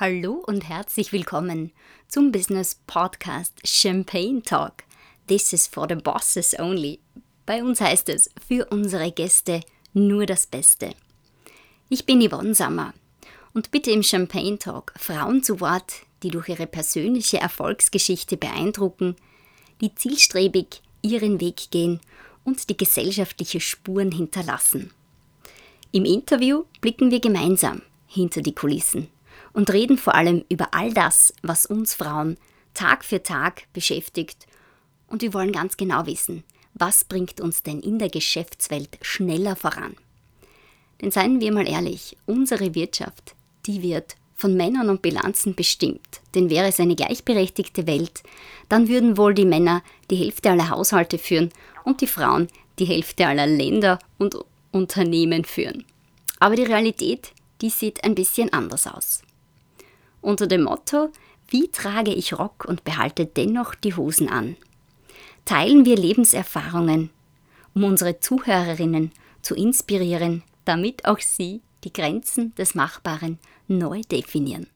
Hallo und herzlich willkommen zum Business Podcast Champagne Talk. This is for the bosses only. Bei uns heißt es für unsere Gäste nur das Beste. Ich bin Yvonne Sammer und bitte im Champagne Talk Frauen zu Wort, die durch ihre persönliche Erfolgsgeschichte beeindrucken, die zielstrebig ihren Weg gehen und die gesellschaftliche Spuren hinterlassen. Im Interview blicken wir gemeinsam hinter die Kulissen und reden vor allem über all das, was uns Frauen Tag für Tag beschäftigt. Und wir wollen ganz genau wissen, was bringt uns denn in der Geschäftswelt schneller voran. Denn seien wir mal ehrlich, unsere Wirtschaft, die wird von Männern und Bilanzen bestimmt. Denn wäre es eine gleichberechtigte Welt, dann würden wohl die Männer die Hälfte aller Haushalte führen und die Frauen die Hälfte aller Länder und Unternehmen führen. Aber die Realität, die sieht ein bisschen anders aus unter dem Motto Wie trage ich Rock und behalte dennoch die Hosen an? Teilen wir Lebenserfahrungen, um unsere Zuhörerinnen zu inspirieren, damit auch sie die Grenzen des Machbaren neu definieren.